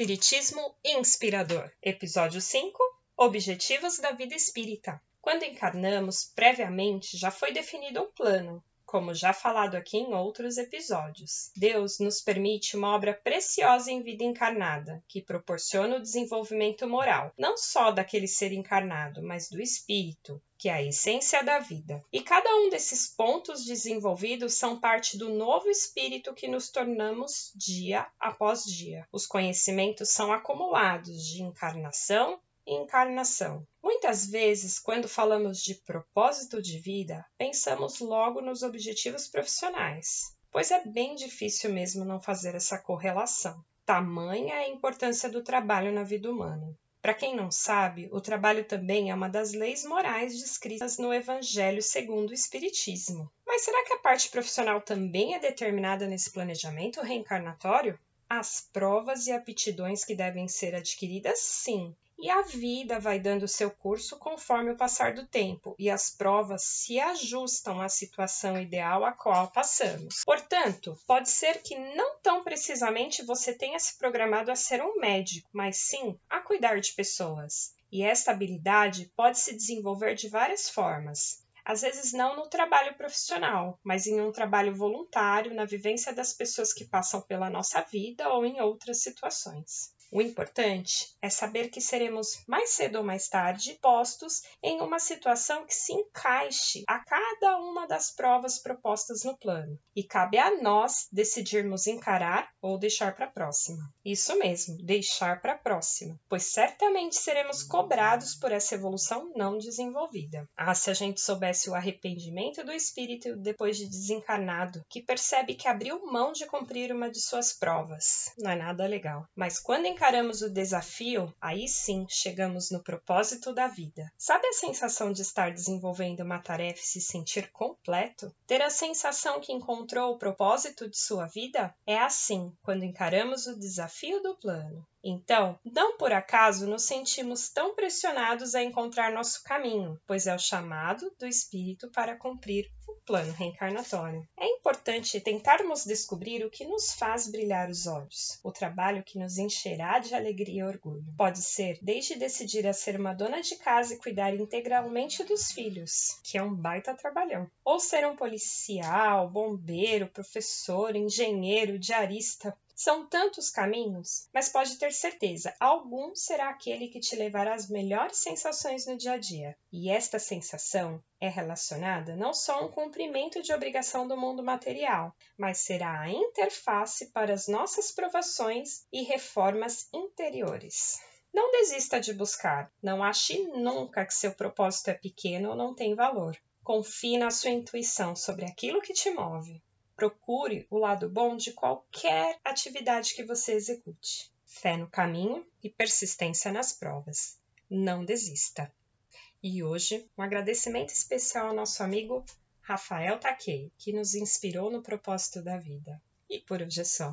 Espiritismo Inspirador, Episódio 5 Objetivos da Vida Espírita. Quando encarnamos, previamente já foi definido um plano, como já falado aqui em outros episódios. Deus nos permite uma obra preciosa em vida encarnada, que proporciona o desenvolvimento moral, não só daquele ser encarnado, mas do espírito, que é a essência da vida. E cada um desses pontos desenvolvidos são parte do novo espírito que nos tornamos dia após dia. Os conhecimentos são acumulados de encarnação encarnação. Muitas vezes, quando falamos de propósito de vida, pensamos logo nos objetivos profissionais, pois é bem difícil mesmo não fazer essa correlação. Tamanha é a importância do trabalho na vida humana. Para quem não sabe, o trabalho também é uma das leis morais descritas no Evangelho segundo o Espiritismo. Mas será que a parte profissional também é determinada nesse planejamento reencarnatório? As provas e aptidões que devem ser adquiridas, sim, e a vida vai dando seu curso conforme o passar do tempo, e as provas se ajustam à situação ideal a qual passamos. Portanto, pode ser que não tão precisamente você tenha se programado a ser um médico, mas sim a cuidar de pessoas. E esta habilidade pode se desenvolver de várias formas. Às vezes não no trabalho profissional, mas em um trabalho voluntário, na vivência das pessoas que passam pela nossa vida ou em outras situações. O importante é saber que seremos mais cedo ou mais tarde postos em uma situação que se encaixe a cada uma das provas propostas no plano, e cabe a nós decidirmos encarar ou deixar para a próxima. Isso mesmo, deixar para a próxima, pois certamente seremos cobrados por essa evolução não desenvolvida. Ah, se a gente soubesse o arrependimento do espírito depois de desencarnado, que percebe que abriu mão de cumprir uma de suas provas. Não é nada legal. Mas quando encaramos o desafio, aí sim chegamos no propósito da vida. Sabe a sensação de estar desenvolvendo uma tarefa e se sentir completo? Ter a sensação que encontrou o propósito de sua vida? É assim quando encaramos o desafio do plano. Então, não por acaso nos sentimos tão pressionados a encontrar nosso caminho, pois é o chamado do Espírito para cumprir o plano reencarnatório. É importante tentarmos descobrir o que nos faz brilhar os olhos, o trabalho que nos encherá de alegria e orgulho. Pode ser desde decidir a ser uma dona de casa e cuidar integralmente dos filhos, que é um baita trabalhão, ou ser um policial, bombeiro, professor, engenheiro, diarista, são tantos caminhos, mas pode ter certeza, algum será aquele que te levará às melhores sensações no dia a dia. E esta sensação é relacionada não só a um cumprimento de obrigação do mundo material, mas será a interface para as nossas provações e reformas interiores. Não desista de buscar, não ache nunca que seu propósito é pequeno ou não tem valor. Confie na sua intuição sobre aquilo que te move. Procure o lado bom de qualquer atividade que você execute. Fé no caminho e persistência nas provas. Não desista. E hoje, um agradecimento especial ao nosso amigo Rafael Takei, que nos inspirou no propósito da vida. E por hoje é só.